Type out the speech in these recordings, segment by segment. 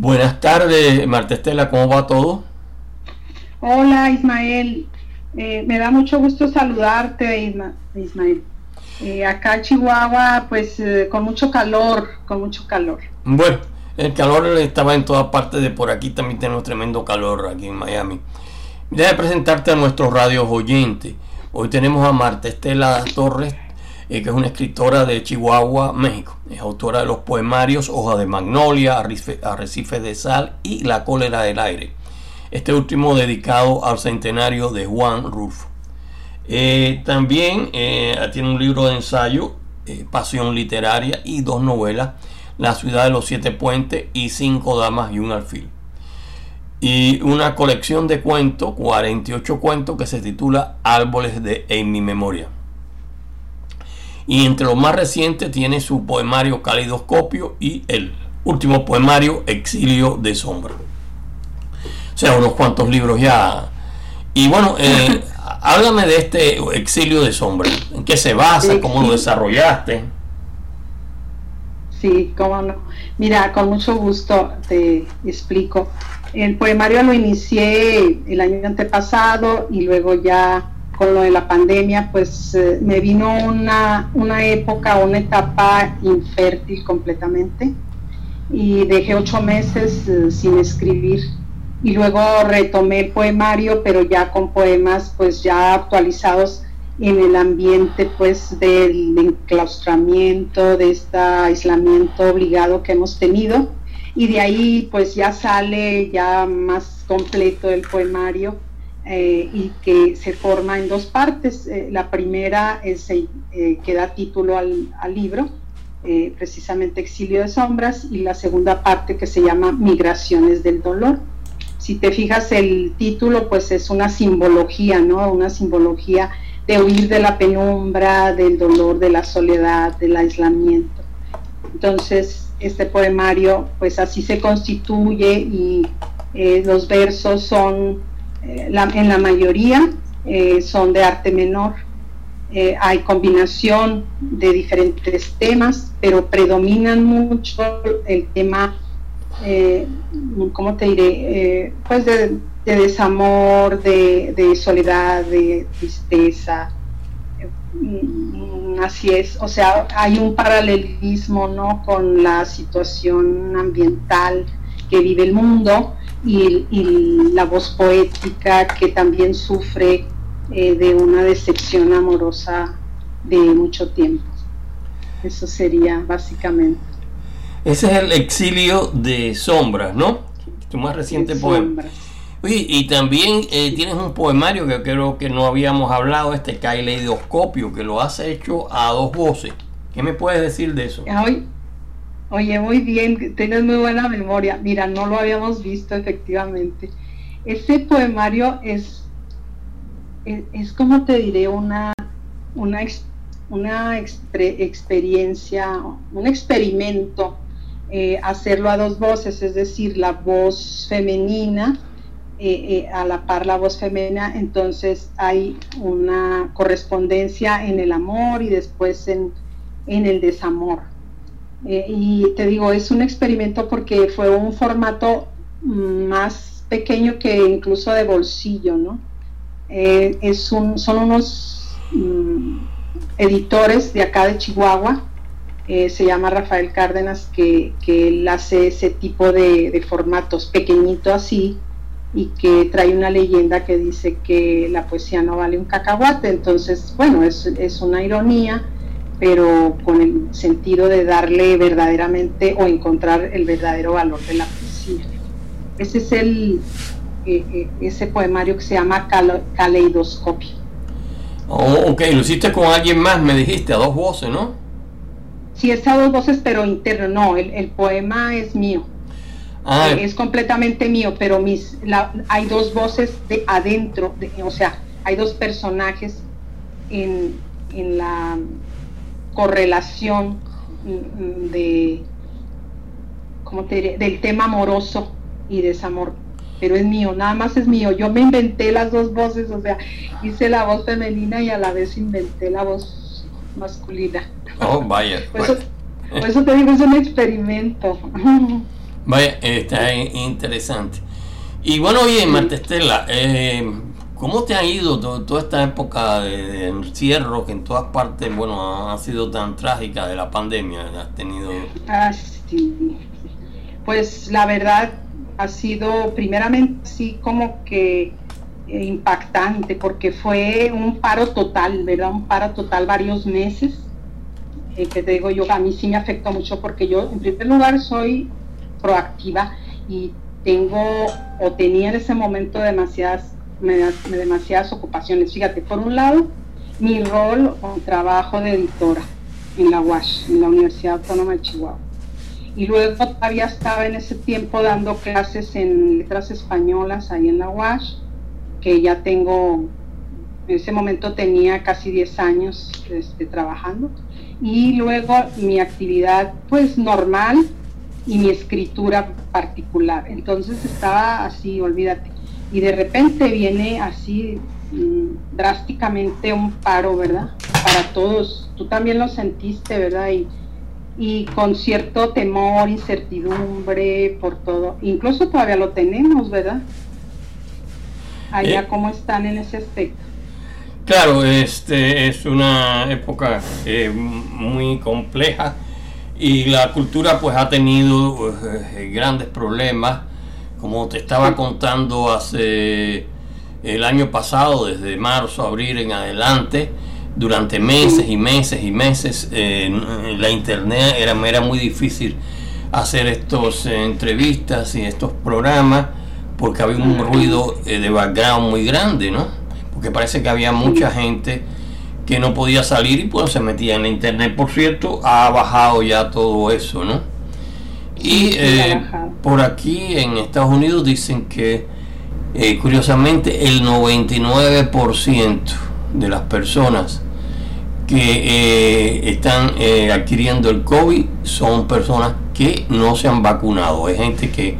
Buenas tardes, Marta Estela, ¿cómo va todo? Hola Ismael, eh, me da mucho gusto saludarte Ismael. Eh, acá en Chihuahua, pues eh, con mucho calor, con mucho calor. Bueno, el calor estaba en todas partes de por aquí, también tenemos tremendo calor aquí en Miami. Déjame presentarte a nuestros radios oyentes. Hoy tenemos a Marta Estela Torres, que es una escritora de Chihuahua, México. Es autora de los poemarios Hoja de Magnolia, Arrecife de Sal y La Cólera del Aire este último dedicado al centenario de Juan Rulfo. Eh, también eh, tiene un libro de ensayo, eh, Pasión Literaria, y dos novelas, La ciudad de los siete puentes y Cinco damas y un alfil. Y una colección de cuentos, 48 cuentos, que se titula Árboles de En mi memoria. Y entre los más recientes tiene su poemario Calidoscopio y el último poemario Exilio de Sombra o sea, unos cuantos libros ya. Y bueno, eh, háblame de este exilio de sombra. ¿En qué se basa? ¿Cómo lo desarrollaste? Sí, cómo no. Mira, con mucho gusto te explico. El poemario lo inicié el año antepasado y luego ya con lo de la pandemia, pues eh, me vino una, una época, una etapa infértil completamente y dejé ocho meses eh, sin escribir. Y luego retomé el poemario, pero ya con poemas pues ya actualizados en el ambiente pues del enclaustramiento, de este aislamiento obligado que hemos tenido. Y de ahí pues ya sale ya más completo el poemario eh, y que se forma en dos partes. Eh, la primera es, eh, que da título al, al libro, precisamente Exilio de Sombras, y la segunda parte que se llama Migraciones del Dolor si te fijas el título, pues es una simbología, ¿no? Una simbología de huir de la penumbra, del dolor, de la soledad, del aislamiento. Entonces, este poemario, pues así se constituye y eh, los versos son, eh, en la mayoría, eh, son de arte menor. hay combinación de diferentes temas, pero predominan mucho el tema eh, ¿cómo te diré? Eh, pues de, desamor, de, soledad, de tristeza. Mm, así es, o sea, hay un paralelismo, ¿no? Con la situación ambiental que vive el mundo y, la voz poética que también sufre eh, de una decepción amorosa de mucho tiempo. Eso sería básicamente. Ese es el exilio de sombras, ¿no? Tu más reciente poema. y también eh, tienes un poemario que creo que no habíamos hablado, este Caileidoscopio, que lo has hecho a dos voces. ¿Qué me puedes decir de eso? Oye, muy bien, tienes muy buena memoria. Mira, no lo habíamos visto efectivamente. Ese poemario es, es, como te diré, una, una, una experiencia, un experimento eh, hacerlo a dos voces, es decir, la voz femenina eh, eh, a la par la voz femenina, entonces hay una correspondencia en el amor y después en, el desamor. Y te digo, es un experimento porque fue un formato más pequeño que incluso de bolsillo, ¿no? es un, son unos mm, editores de acá de Chihuahua eh, se llama Rafael Cárdenas, que, él hace ese tipo de, formatos, pequeñito así, y que trae una leyenda que dice que la poesía no vale un cacahuate. Entonces, bueno, es, es una ironía, pero con el sentido de darle verdaderamente o encontrar el verdadero valor de la poesía. Ese es el, eh, eh, ese poemario que se llama Caleidoscopio. Oh, ok, lo hiciste con alguien más, me dijiste, a dos voces, ¿no? Sí, es a dos voces, pero interno, no, el, poema es mío. Ah. es completamente mío, pero mis, hay dos voces de adentro, o sea, hay dos personajes en, la correlación mm, de, ¿cómo te diré? del tema amoroso y desamor, pero es mío, nada más es mío. Yo me inventé las dos voces, o sea, hice la voz femenina y a la vez inventé la voz masculina. Oh, vaya. Por, eso, te digo, es un experimento. Vaya, está interesante. Y bueno, oye, Marta Estela, eh, ¿cómo te ha ido toda esta época de, encierro que en todas partes, bueno, ha sido tan trágica de la pandemia? ¿Has tenido...? Ah, sí. Pues la verdad ha sido primeramente sí como que eh, impactante porque fue un paro total, ¿verdad? Un paro total varios meses. Eh, que te digo yo, a mí sí me afectó mucho porque yo en primer lugar soy proactiva y tengo o tenía en ese momento demasiadas, demasiadas ocupaciones. Fíjate, por un lado, mi rol o trabajo de editora en la UASH, en la Universidad Autónoma de Chihuahua. Y luego todavía estaba en ese tiempo dando clases en letras españolas ahí en la UASH, que ya tengo, en ese momento tenía casi 10 años este, trabajando. Y luego mi actividad pues normal y mi escritura particular. Entonces estaba así, olvídate. Y de repente viene así mm, drásticamente un paro, ¿verdad? Para todos. Tú también lo sentiste, ¿verdad? Y, y con cierto temor, incertidumbre por todo. Incluso todavía lo tenemos, ¿verdad? Allá, eh, ¿cómo están en ese aspecto? Claro, este es una época eh, muy compleja y la cultura pues ha tenido eh, grandes problemas, como te estaba contando hace el año pasado, desde marzo, abril en adelante, durante meses y meses y meses, en la internet era, era muy difícil hacer estas eh, entrevistas y estos programas porque había un ruido eh, de background muy grande, ¿no? Porque parece que había mucha gente que no podía salir y pues se metía en la internet. Por cierto, ha bajado ya todo eso, ¿no? Y eh, por aquí en Estados Unidos dicen que eh, curiosamente el 99% de las personas que eh, están adquiriendo el COVID son personas que no se han vacunado. Hay gente que,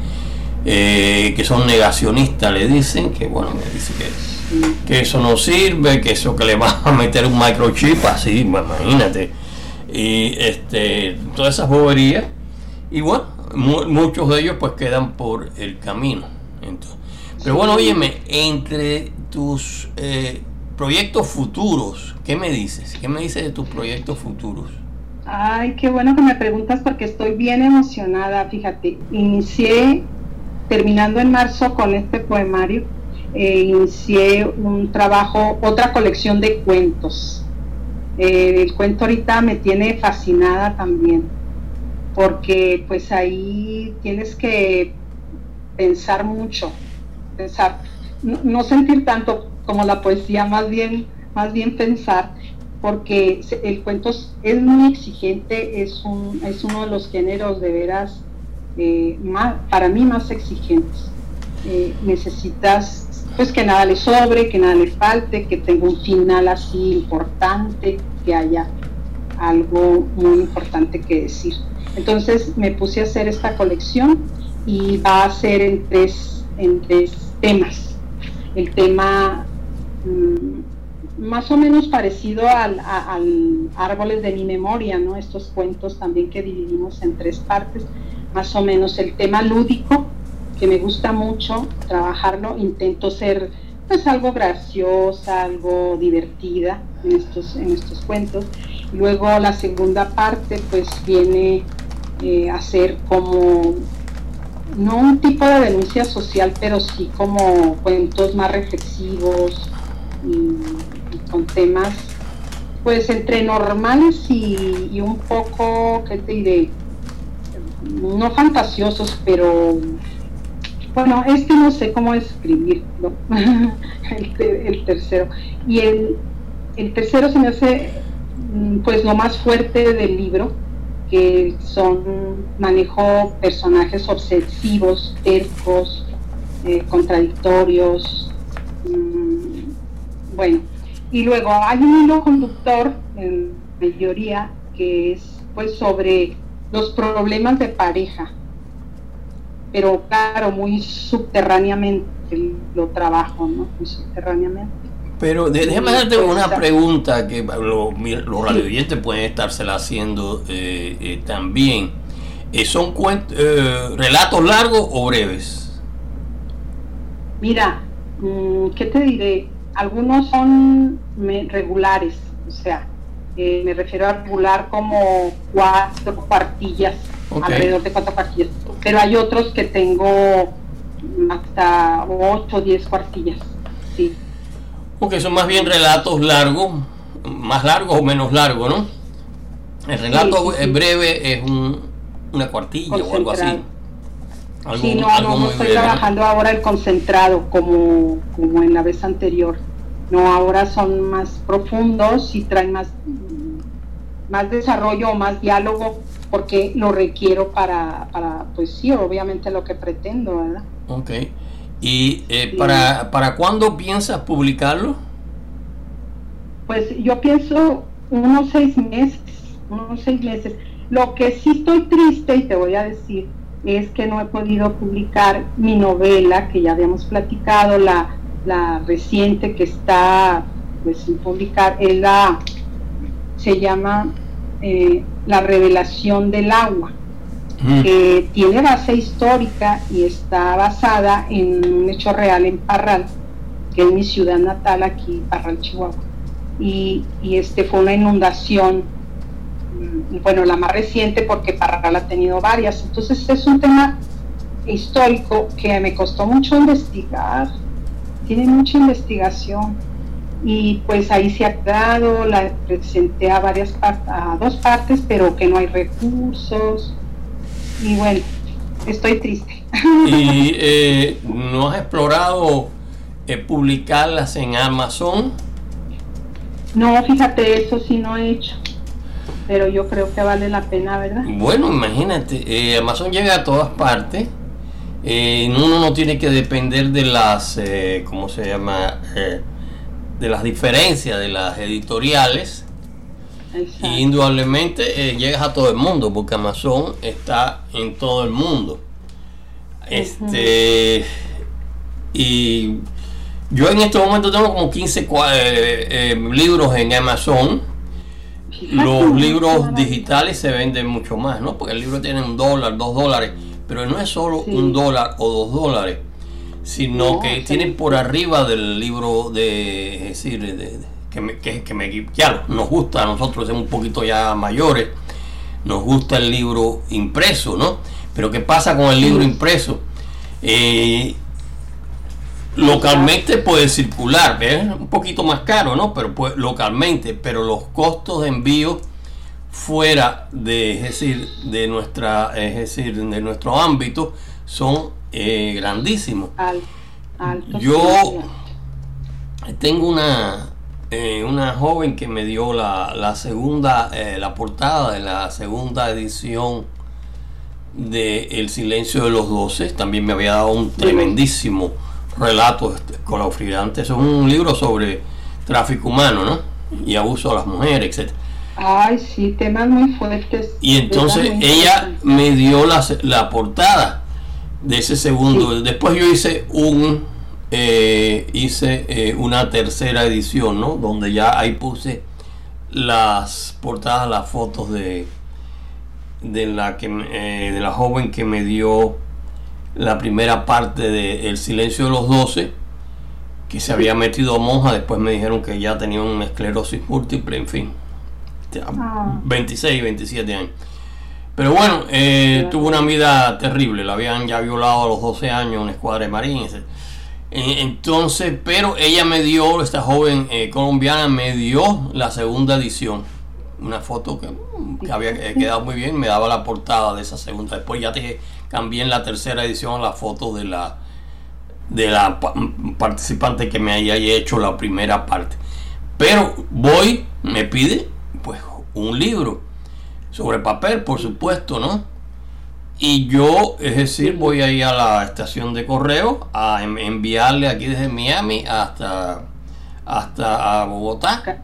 que son negacionistas, le dicen, que bueno, me dice que que eso no sirve, que eso que le va a meter un microchip así, imagínate. Y este, todas esas boberías. Y bueno, muchos de ellos pues quedan por el camino. Entonces, pero bueno, óyeme, entre tus eh, proyectos futuros, ¿qué me dices? ¿Qué me dices de tus proyectos futuros? Ay, qué bueno que me preguntas porque estoy bien emocionada. Fíjate, inicié terminando en marzo con este poemario eh, inicié un trabajo, otra colección de cuentos. Eh, el cuento ahorita me tiene fascinada también, porque pues ahí tienes que pensar mucho, pensar, no, sentir tanto como la poesía, más bien, más bien pensar, porque el cuento es muy exigente, es, un, es uno de los géneros de veras eh, más, para mí más exigentes. necesitas pues que nada le sobre, que nada le falte, que tenga un final así importante, que haya algo muy importante que decir. Entonces me puse a hacer esta colección y va a ser en tres, en tres temas. El tema mm, más o menos parecido al, Árboles de mi memoria, ¿no? Estos cuentos también que dividimos en tres partes, más o menos el tema lúdico, que me gusta mucho trabajarlo, intento ser pues algo graciosa, algo divertida en estos, en estos cuentos. Luego la segunda parte pues viene eh, a ser como, no un tipo de denuncia social, pero sí como cuentos más reflexivos y, con temas pues entre normales y, un poco, ¿qué te diré? No fantasiosos, pero bueno, este no sé cómo escribirlo, el, tercero. Y el, tercero se me hace mm, pues lo más fuerte del libro, que son, manejo personajes obsesivos, tercos, eh, contradictorios, mm, bueno. Y luego hay un hilo conductor, en mayoría, que es pues sobre los problemas de pareja, pero claro, muy subterráneamente lo trabajo, ¿no? Muy subterráneamente. Pero déjame hacerte una pregunta que los, los radioyentes pueden estársela haciendo eh, eh, también. Eh, ¿Son eh, relatos largos o breves? Mira, mm, ¿qué te diré? Algunos son regulares, o sea, eh, me refiero a regular como cuatro cuartillas, alrededor de cuatro cuartillas, pero hay otros que tengo hasta ocho o diez cuartillas, sí. Ok, son más bien relatos largos, más largos o menos largos, ¿no? El relato breve es una cuartilla o algo así. sí, no, no, estoy trabajando ahora el concentrado como, como en la vez anterior. No, ahora son más profundos y traen más, más desarrollo o más diálogo porque lo requiero para, para, pues sí, obviamente lo que pretendo, ¿verdad? Ok. ¿Y eh, para, para cuándo piensas publicarlo? Pues yo pienso unos seis meses, unos seis meses. Lo que sí estoy triste y te voy a decir es que no he podido publicar mi novela que ya habíamos platicado, la, la reciente que está pues sin publicar, es la, se llama eh, La revelación del agua, que tiene base histórica y está basada en un hecho real en Parral, que es mi ciudad natal aquí, Parral, Chihuahua. Y, este fue una inundación, mm, bueno, la más reciente porque Parral ha tenido varias. Entonces es un tema histórico que me costó mucho investigar, tiene mucha investigación. Y pues ahí se ha quedado, la presenté a varias a dos partes, pero que no hay recursos y bueno, estoy triste. ¿Y eh, no has explorado eh, publicarlas en Amazon? No, fíjate, eso sí no he hecho. Pero yo creo que vale la pena, ¿verdad? Bueno, imagínate, eh, Amazon llega a todas partes. Eh, uno no tiene que depender de las, ¿cómo se llama? de las diferencias de las editoriales. Y indudablemente llegas a todo el mundo, porque Amazon está en todo el mundo. Este. Y yo en este momento tengo como 15 eh, eh, libros en Amazon. Los libros digitales se venden mucho más, ¿no? Porque el libro tiene un dólar, dos dólares, pero no es solo un dólar o dos dólares, sino que tienen por arriba del libro de, es decir, que, me, que, que me, claro, nos gusta, a nosotros somos un poquito ya mayores, nos gusta el libro impreso, ¿no? Pero ¿qué pasa con el libro impreso? Eh, localmente puede circular, es un poquito más caro, ¿no? Pero pues, localmente, pero los costos de envío fuera de, es decir, de nuestra, es decir, de nuestro ámbito son eh, grandísimos. Yo tengo una eh, una joven que me dio la, la segunda, eh, la portada de la segunda edición de El silencio de los doce. También me había dado un tremendísimo relatos escalofriantes. Es un libro sobre tráfico humano, ¿no? Y abuso a las mujeres, etc. Ay, sí, temas muy fuertes. Y entonces ella me dio la, la, portada de ese segundo. Después yo hice un eh, hice eh, una tercera edición, ¿no? Donde ya ahí puse las portadas, las fotos de de la que eh, de la joven que me dio la primera parte de El silencio de los doce, que se había metido a monja, después me dijeron que ya tenía una esclerosis múltiple, en fin, 26, 27 ah. años. Pero bueno, eh, tuvo una vida terrible, la habían ya violado a los 12 años una escuadra de marines. Eh, entonces, pero ella me dio, esta joven eh, colombiana me dio la segunda edición. Una foto que, que había quedado muy bien, me daba la portada de esa segunda. Después ya te cambié en la tercera edición la foto de la de la participante que me haya hecho la primera parte. Pero voy, me pide pues un libro sobre papel, por supuesto, ¿no? Y yo, es decir, voy a ir a la estación de correo a enviarle aquí desde Miami hasta, hasta a Bogotá.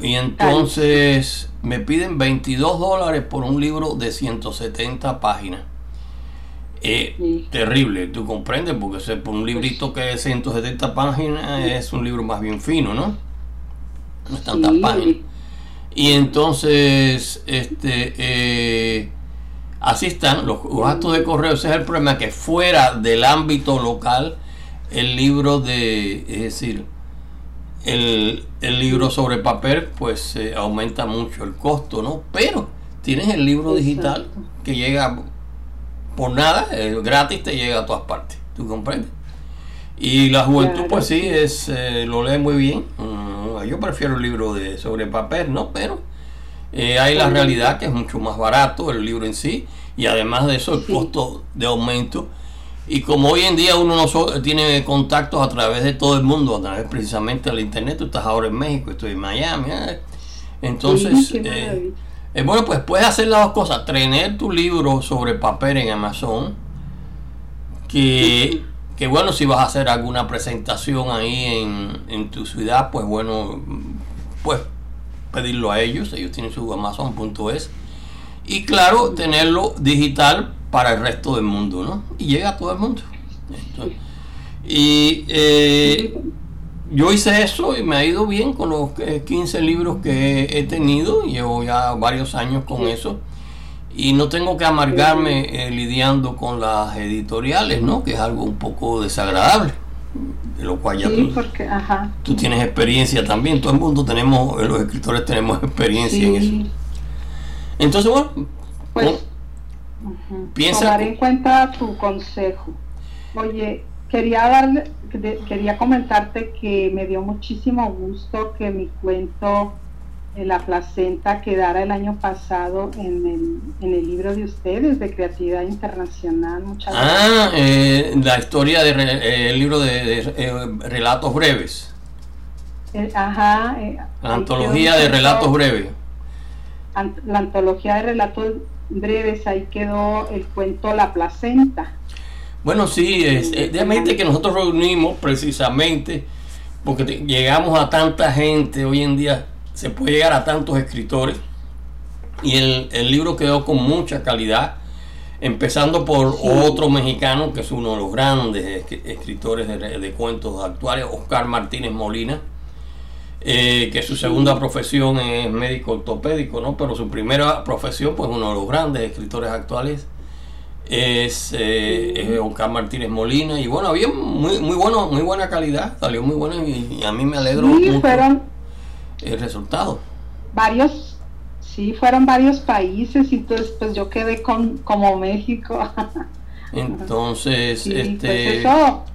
Y entonces me piden 22 dólares por un libro de 170 páginas. Eh, Terrible, tú comprendes, porque un librito que es 170 páginas es un libro más bien fino, ¿no? No es tantas páginas. Y entonces, este, eh, Así están los gastos de correo. Ese es el problema, que fuera del ámbito local, el libro de, es decir, el, libro sobre papel, pues aumenta mucho el costo, ¿no? Pero tienes el libro digital que llega por nada, gratis, te llega a todas partes. ¿Tú comprendes? Y la juventud, pues sí, es eh, lo lee muy bien. Mm, yo prefiero el libro de sobre papel, ¿no? Pero eh, hay la realidad que es mucho más barato el libro en sí y además de eso el costo de aumento. Y como hoy en día uno no tiene contactos a través de todo el mundo, a través precisamente del internet, tú estás ahora en México, estoy en Miami, ¿eh? entonces, bueno, pues puedes hacer las dos cosas, tener tu libro sobre papel en Amazon, que que bueno, si vas a hacer alguna presentación ahí en, tu ciudad, pues bueno, pues pedirlo a ellos, ellos tienen su amazon.es y claro, tenerlo digital para el resto del mundo, ¿no? Y llega a todo el mundo. y eh, yo hice eso y me ha ido bien con los 15 eh, libros que he tenido, llevo ya varios años con eso y no tengo que amargarme eh, lidiando con las editoriales, ¿no? Que es algo un poco desagradable, de lo cual ya tú, tienes experiencia también, todo el mundo tenemos, los escritores tenemos experiencia en eso. Entonces, bueno, pues, piensa... Tomar en cuenta tu consejo. Oye, quería darle, quería comentarte que me dio muchísimo gusto que mi cuento la placenta quedara el año pasado en el, en el libro de ustedes de creatividad internacional. Muchas ah, eh, la historia del de, eh, libro de, eh, relatos breves. ajá. la antología de relatos breves. la antología de relatos breves, ahí quedó el cuento La placenta. Bueno, sí, es, que nosotros reunimos precisamente porque llegamos a tanta gente hoy en día se puede llegar a tantos escritores. Y el, libro quedó con mucha calidad, empezando por otro mexicano que es uno de los grandes escritores de, cuentos actuales, Oscar Martínez Molina, eh, que su segunda profesión es médico ortopédico, ¿no? pero su primera profesión, pues uno de los grandes escritores actuales, es, eh, Oscar Martínez Molina. Y bueno había muy muy bueno muy buena calidad salió muy bueno y, a mí me alegro mucho el resultado. Varios, sí, fueron varios países y entonces pues yo quedé con como México. Entonces, este... Pues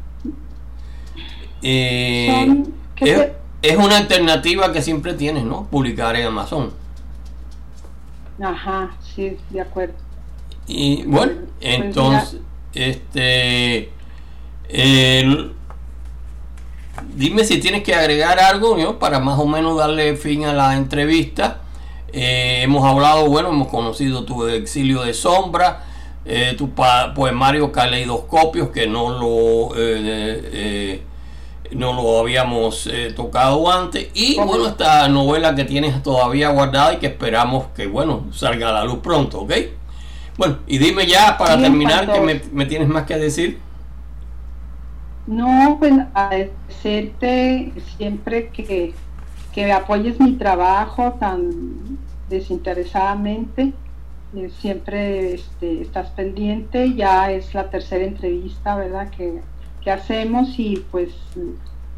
eh, es, una alternativa que siempre tienes, ¿no? Publicar en Amazon. Ajá, sí, de acuerdo. Y bueno, pues entonces, este... El, dime si tienes que agregar algo ¿no? para más o menos darle fin a la entrevista. Eh, hemos hablado, bueno, hemos conocido tu exilio de sombra, eh, tu poemario Caleidoscopios, que no lo, eh, no lo habíamos tocado antes, y bueno, esta novela que tienes todavía guardada y que esperamos que, bueno, salga a la luz pronto, ¿ok? Bueno, y dime ya para terminar, que me, me tienes más que decir. No, pues agradecerte siempre que, que apoyes mi trabajo tan desinteresadamente. Eh, siempre este, estás pendiente, ya es la tercera entrevista, ¿verdad? Que, que hacemos y pues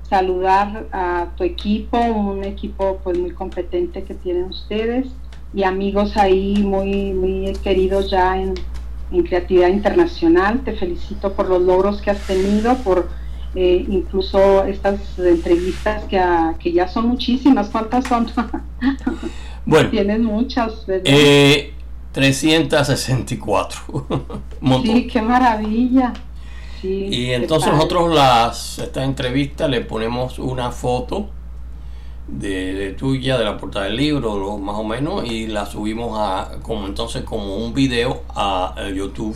saludar a tu equipo, un equipo pues muy competente que tienen ustedes y amigos ahí muy, muy queridos ya en, en Creatividad Internacional. Te felicito por los logros que has tenido, por eh, incluso estas entrevistas que, que ya son muchísimas. ¿Cuántas son? bueno, tienes muchas. Eh, 364. sí, qué maravilla. y entonces nosotros las esta entrevista le ponemos una foto de, tuya de la portada del libro más o menos y la subimos a como entonces como un video a, YouTube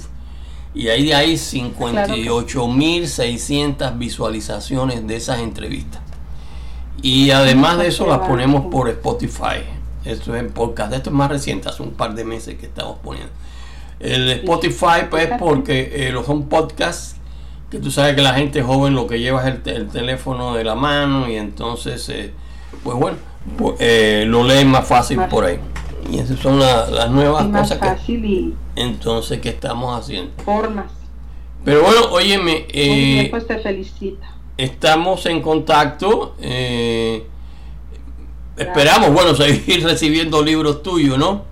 y ahí hay 58.600 visualizaciones de esas entrevistas. Y además de eso las ponemos por Spotify. Esto es en podcast. Esto es más reciente hace un par de meses que estamos poniendo. El Spotify pues porque eh, son podcasts que tú sabes que la gente joven lo que lleva es el, teléfono de la mano y entonces eh, pues bueno, pues, eh, lo leen más fácil por ahí. Y esas son las nuevas más cosas fácil que y entonces que estamos haciendo. formas. Pero bueno, óyeme, eh, pues te felicito. estamos en contacto. eh, esperamos, bueno, seguir recibiendo libros tuyos, ¿no?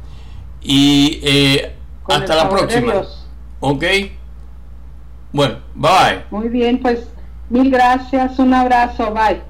Y eh, hasta la próxima. ¿Ok? Bueno, bye. Muy bien, pues mil gracias, un abrazo, bye.